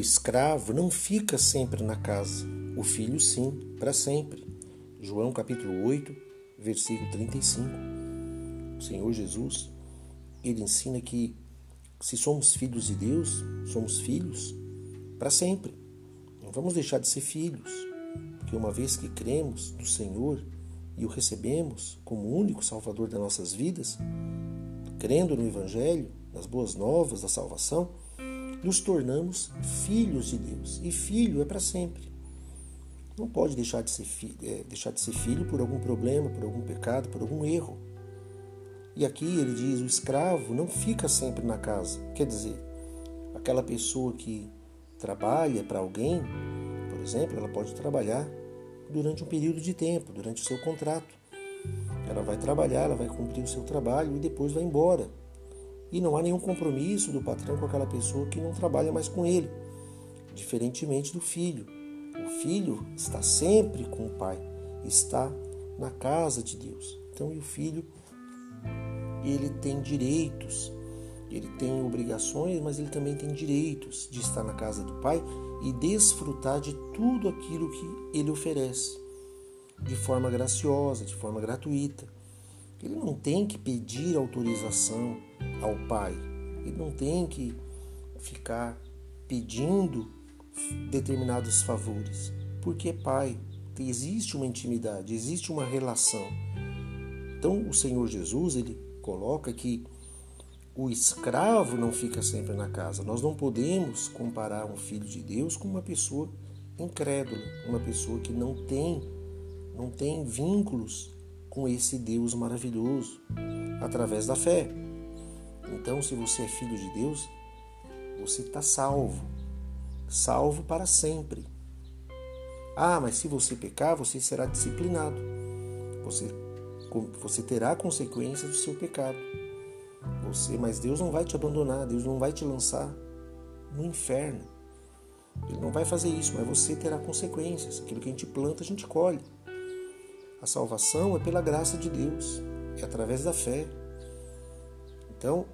escravo não fica sempre na casa, o filho sim, para sempre. João capítulo 8, versículo 35. O Senhor Jesus, ele ensina que se somos filhos de Deus, somos filhos para sempre. Não vamos deixar de ser filhos, porque uma vez que cremos no Senhor e o recebemos como único Salvador das nossas vidas, crendo no Evangelho, nas boas novas da salvação, nos tornamos filhos de Deus. E filho é para sempre. Não pode deixar de, ser filho, é, deixar de ser filho por algum problema, por algum pecado, por algum erro. E aqui ele diz: o escravo não fica sempre na casa. Quer dizer, aquela pessoa que trabalha para alguém, por exemplo, ela pode trabalhar durante um período de tempo, durante o seu contrato. Ela vai trabalhar, ela vai cumprir o seu trabalho e depois vai embora e não há nenhum compromisso do patrão com aquela pessoa que não trabalha mais com ele, diferentemente do filho. O filho está sempre com o pai, está na casa de Deus. Então, o filho, ele tem direitos, ele tem obrigações, mas ele também tem direitos de estar na casa do pai e desfrutar de tudo aquilo que ele oferece, de forma graciosa, de forma gratuita. Ele não tem que pedir autorização ao pai. Ele não tem que ficar pedindo determinados favores, porque pai. Existe uma intimidade, existe uma relação. Então o Senhor Jesus ele coloca que o escravo não fica sempre na casa. Nós não podemos comparar um filho de Deus com uma pessoa incrédula, uma pessoa que não tem não tem vínculos com esse Deus maravilhoso através da fé. Então, se você é filho de Deus, você está salvo, salvo para sempre. Ah, mas se você pecar, você será disciplinado. Você, você terá consequências do seu pecado. Você, mas Deus não vai te abandonar, Deus não vai te lançar no inferno. Ele não vai fazer isso, mas você terá consequências. Aquilo que a gente planta, a gente colhe. A salvação é pela graça de Deus, é através da fé. Então,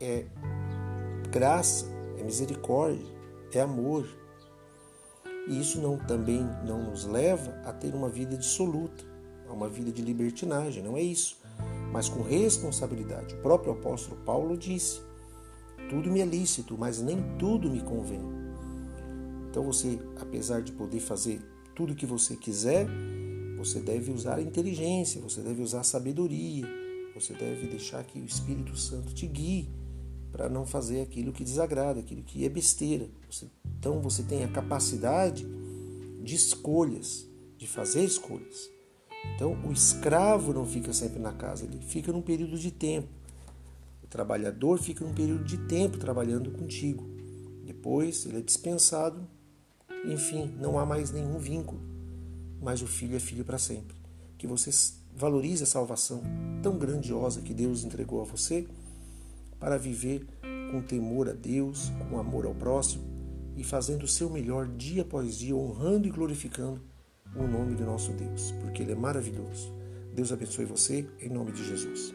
é graça, é misericórdia, é amor. E isso não também não nos leva a ter uma vida dissoluta, a uma vida de libertinagem, não é isso, mas com responsabilidade. O próprio apóstolo Paulo disse: tudo me é lícito, mas nem tudo me convém. Então você, apesar de poder fazer tudo o que você quiser, você deve usar a inteligência, você deve usar a sabedoria, você deve deixar que o Espírito Santo te guie para não fazer aquilo que desagrada, aquilo que é besteira. Então você tem a capacidade de escolhas, de fazer escolhas. Então o escravo não fica sempre na casa, ele fica num período de tempo. O trabalhador fica num período de tempo trabalhando contigo. Depois ele é dispensado, enfim, não há mais nenhum vínculo. Mas o filho é filho para sempre. Que você valorize a salvação tão grandiosa que Deus entregou a você para viver com temor a Deus, com amor ao próximo e fazendo o seu melhor dia após dia, honrando e glorificando o nome do nosso Deus, porque Ele é maravilhoso. Deus abençoe você, em nome de Jesus.